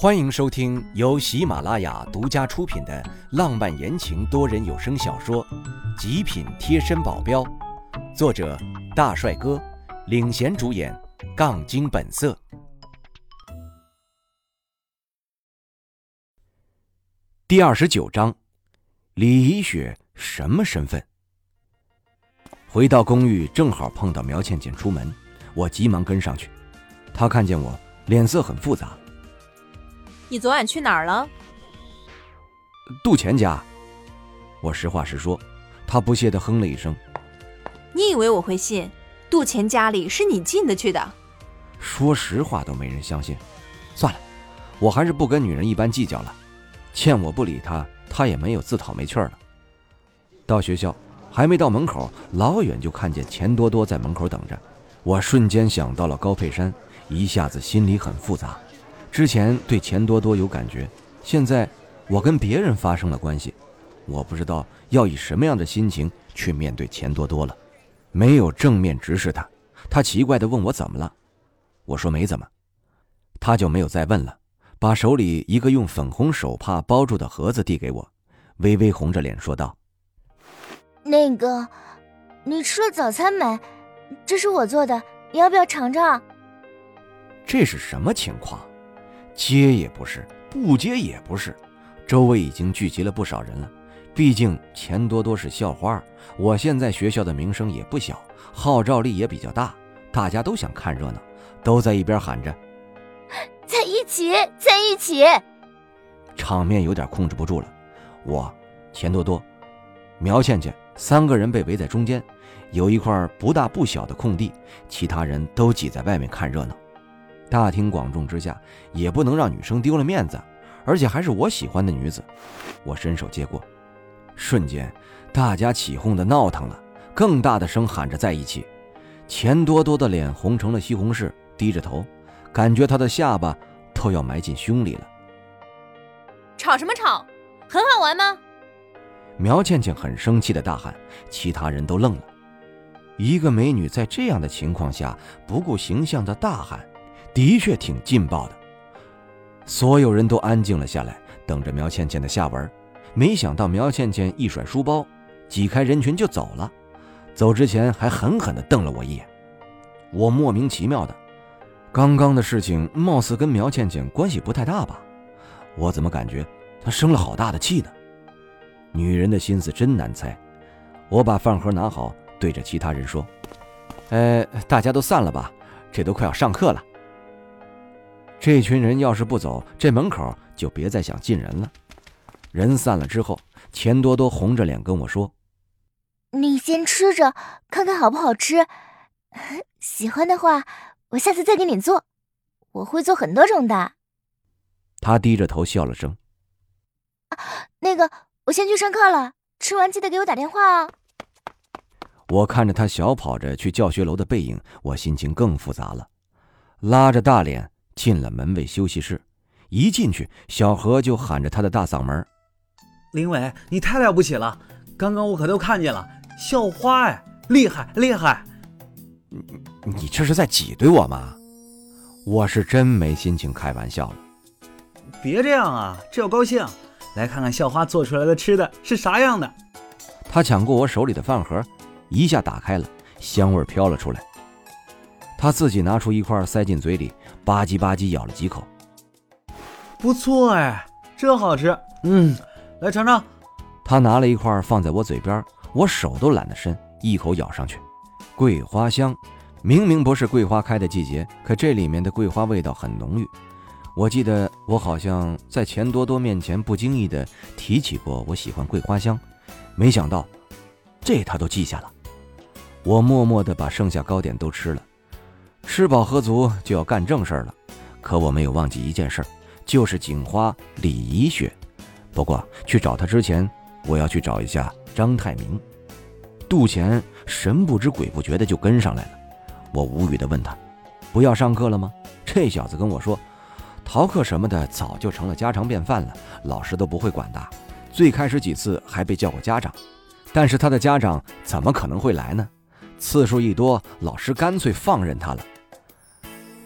欢迎收听由喜马拉雅独家出品的浪漫言情多人有声小说《极品贴身保镖》，作者大帅哥领衔主演，杠精本色。第二十九章，李怡雪什么身份？回到公寓，正好碰到苗倩倩出门，我急忙跟上去。她看见我，脸色很复杂。你昨晚去哪儿了？杜钱家。我实话实说。他不屑的哼了一声。你以为我会信？杜钱家里是你进得去的？说实话都没人相信。算了，我还是不跟女人一般计较了。欠我不理他，他也没有自讨没趣了。到学校还没到门口，老远就看见钱多多在门口等着。我瞬间想到了高佩山，一下子心里很复杂。之前对钱多多有感觉，现在我跟别人发生了关系，我不知道要以什么样的心情去面对钱多多了。没有正面直视他，他奇怪地问我怎么了，我说没怎么，他就没有再问了，把手里一个用粉红手帕包住的盒子递给我，微微红着脸说道：“那个，你吃了早餐没？这是我做的，你要不要尝尝？”这是什么情况？接也不是，不接也不是，周围已经聚集了不少人了。毕竟钱多多是校花，我现在学校的名声也不小，号召力也比较大，大家都想看热闹，都在一边喊着：“在一起，在一起！”场面有点控制不住了。我、钱多多、苗倩倩三个人被围在中间，有一块不大不小的空地，其他人都挤在外面看热闹。大庭广众之下，也不能让女生丢了面子，而且还是我喜欢的女子。我伸手接过，瞬间，大家起哄的闹腾了，更大的声喊着在一起。钱多多的脸红成了西红柿，低着头，感觉他的下巴都要埋进胸里了。吵什么吵？很好玩吗？苗倩倩很生气的大喊，其他人都愣了。一个美女在这样的情况下不顾形象的大喊。的确挺劲爆的，所有人都安静了下来，等着苗倩倩的下文。没想到苗倩倩一甩书包，挤开人群就走了。走之前还狠狠地瞪了我一眼。我莫名其妙的，刚刚的事情貌似跟苗倩倩关系不太大吧？我怎么感觉她生了好大的气呢？女人的心思真难猜。我把饭盒拿好，对着其他人说：“呃，大家都散了吧，这都快要上课了。”这群人要是不走，这门口就别再想进人了。人散了之后，钱多多红着脸跟我说：“你先吃着，看看好不好吃。喜欢的话，我下次再给你做。我会做很多种的。”他低着头笑了声：“那个，我先去上课了。吃完记得给我打电话哦。”我看着他小跑着去教学楼的背影，我心情更复杂了，拉着大脸。进了门卫休息室，一进去，小何就喊着他的大嗓门：“林伟，你太了不起了！刚刚我可都看见了，校花哎，厉害厉害！你你这是在挤兑我吗？我是真没心情开玩笑了。别这样啊，这要高兴！来看看校花做出来的吃的是啥样的。”他抢过我手里的饭盒，一下打开了，香味飘了出来。他自己拿出一块塞进嘴里。吧唧吧唧咬了几口，不错哎，真好吃。嗯，来尝尝。他拿了一块放在我嘴边，我手都懒得伸，一口咬上去。桂花香，明明不是桂花开的季节，可这里面的桂花味道很浓郁。我记得我好像在钱多多面前不经意的提起过我喜欢桂花香，没想到这他都记下了。我默默的把剩下糕点都吃了。吃饱喝足就要干正事儿了，可我没有忘记一件事，就是警花李怡雪。不过去找她之前，我要去找一下张泰明。杜钱神不知鬼不觉的就跟上来了，我无语的问他：“不要上课了吗？”这小子跟我说：“逃课什么的早就成了家常便饭了，老师都不会管的。最开始几次还被叫过家长，但是他的家长怎么可能会来呢？次数一多，老师干脆放任他了。”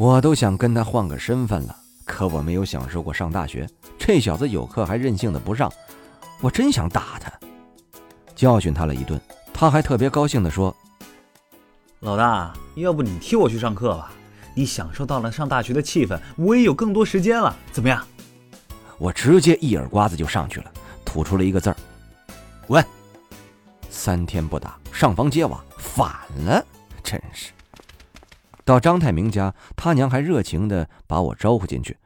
我都想跟他换个身份了，可我没有享受过上大学，这小子有课还任性的不上，我真想打他，教训他了一顿。他还特别高兴地说：“老大，要不你替我去上课吧？你享受到了上大学的气氛，我也有更多时间了，怎么样？”我直接一耳刮子就上去了，吐出了一个字儿：“滚！”三天不打，上房揭瓦，反了，真是。到张太明家，他娘还热情地把我招呼进去。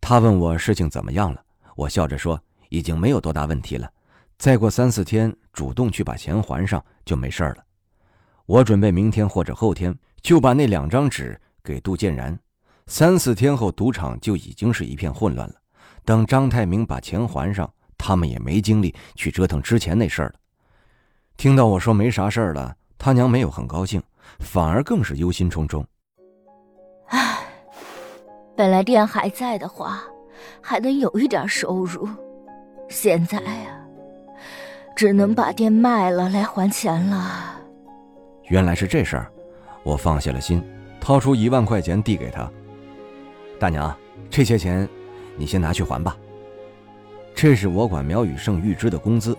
他问我事情怎么样了，我笑着说已经没有多大问题了，再过三四天主动去把钱还上就没事了。我准备明天或者后天就把那两张纸给杜建然。三四天后，赌场就已经是一片混乱了。等张太明把钱还上，他们也没精力去折腾之前那事儿了。听到我说没啥事儿了，他娘没有很高兴，反而更是忧心忡忡。唉，本来店还在的话，还能有一点收入，现在啊，只能把店卖了来还钱了。原来是这事儿，我放下了心，掏出一万块钱递给他。大娘，这些钱。你先拿去还吧。这是我管苗雨胜预支的工资，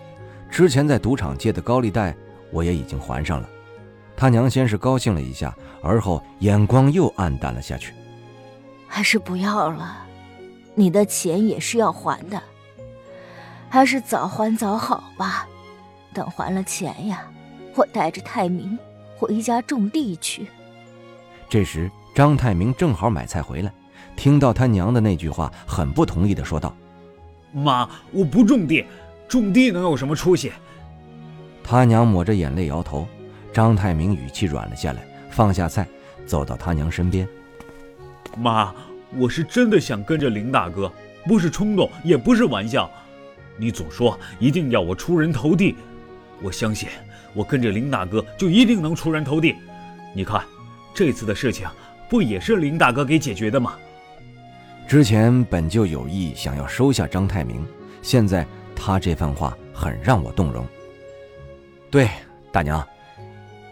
之前在赌场借的高利贷我也已经还上了。他娘先是高兴了一下，而后眼光又暗淡了下去。还是不要了，你的钱也是要还的，还是早还早好吧。等还了钱呀，我带着泰明回家种地去。这时张泰明正好买菜回来。听到他娘的那句话，很不同意的说道：“妈，我不种地，种地能有什么出息？”他娘抹着眼泪摇头。张泰明语气软了下来，放下菜，走到他娘身边：“妈，我是真的想跟着林大哥，不是冲动，也不是玩笑。你总说一定要我出人头地，我相信我跟着林大哥就一定能出人头地。你看，这次的事情不也是林大哥给解决的吗？”之前本就有意想要收下张太明，现在他这番话很让我动容。对，大娘，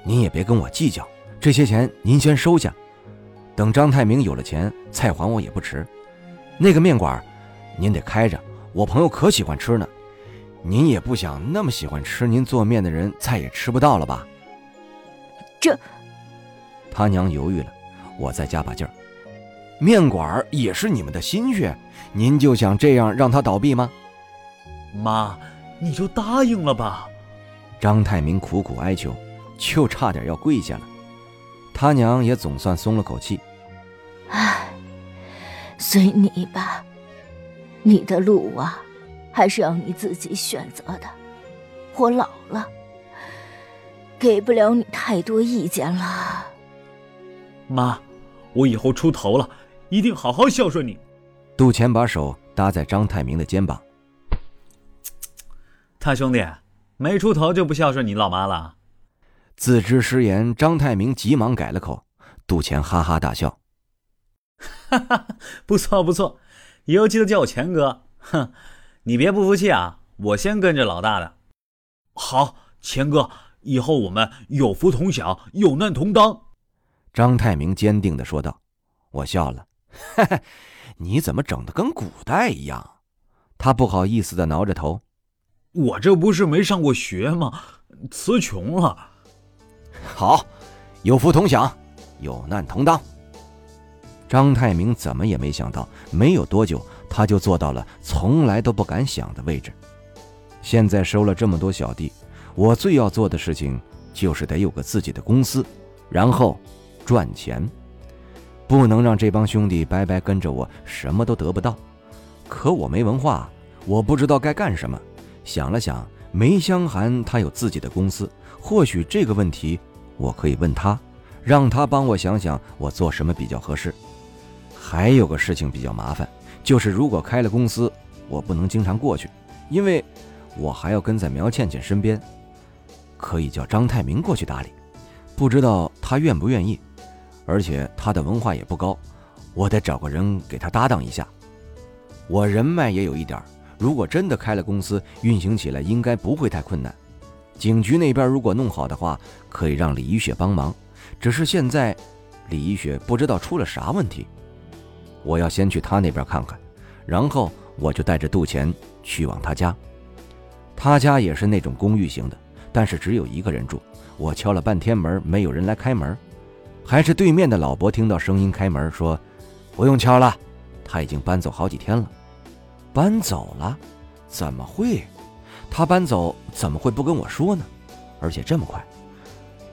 您也别跟我计较，这些钱您先收下，等张泰明有了钱再还我也不迟。那个面馆，您得开着，我朋友可喜欢吃呢。您也不想那么喜欢吃您做面的人再也吃不到了吧？这，他娘犹豫了，我再加把劲儿。面馆也是你们的心血，您就想这样让他倒闭吗？妈，你就答应了吧。张泰明苦苦哀求，就差点要跪下了。他娘也总算松了口气。唉，随你吧，你的路啊，还是要你自己选择的。我老了，给不了你太多意见了。妈，我以后出头了。一定好好孝顺你。杜钱把手搭在张太明的肩膀。他兄弟没出头就不孝顺你老妈了。自知失言，张太明急忙改了口。杜钱哈哈大笑，哈哈，不错不错，以后记得叫我钱哥。哼，你别不服气啊，我先跟着老大的。好，钱哥，以后我们有福同享，有难同当。张太明坚定的说道。我笑了。哈哈，你怎么整的跟古代一样？他不好意思的挠着头。我这不是没上过学吗？词穷了。好，有福同享，有难同当。张太明怎么也没想到，没有多久他就做到了从来都不敢想的位置。现在收了这么多小弟，我最要做的事情就是得有个自己的公司，然后赚钱。不能让这帮兄弟白白跟着我，什么都得不到。可我没文化，我不知道该干什么。想了想，梅香寒他有自己的公司，或许这个问题我可以问他，让他帮我想想我做什么比较合适。还有个事情比较麻烦，就是如果开了公司，我不能经常过去，因为我还要跟在苗倩倩身边。可以叫张泰明过去打理，不知道他愿不愿意。而且他的文化也不高，我得找个人给他搭档一下。我人脉也有一点，如果真的开了公司，运行起来应该不会太困难。警局那边如果弄好的话，可以让李一雪帮忙。只是现在，李一雪不知道出了啥问题。我要先去他那边看看，然后我就带着杜钱去往他家。他家也是那种公寓型的，但是只有一个人住。我敲了半天门，没有人来开门，还是对面的老伯听到声音开门说：“不用敲了，他已经搬走好几天了。”搬走了？怎么会？他搬走怎么会不跟我说呢？而且这么快？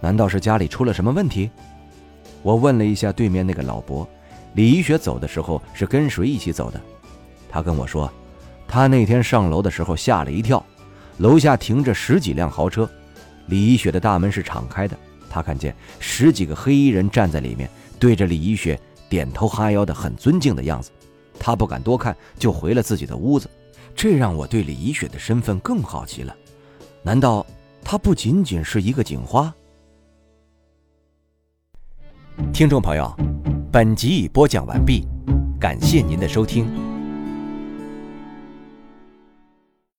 难道是家里出了什么问题？我问了一下对面那个老伯，李一雪走的时候是跟谁一起走的？他跟我说，他那天上楼的时候吓了一跳，楼下停着十几辆豪车，李一雪的大门是敞开的，他看见十几个黑衣人站在里面，对着李一雪点头哈腰的，很尊敬的样子。他不敢多看，就回了自己的屋子。这让我对李一雪的身份更好奇了，难道她不仅仅是一个警花？听众朋友，本集已播讲完毕，感谢您的收听。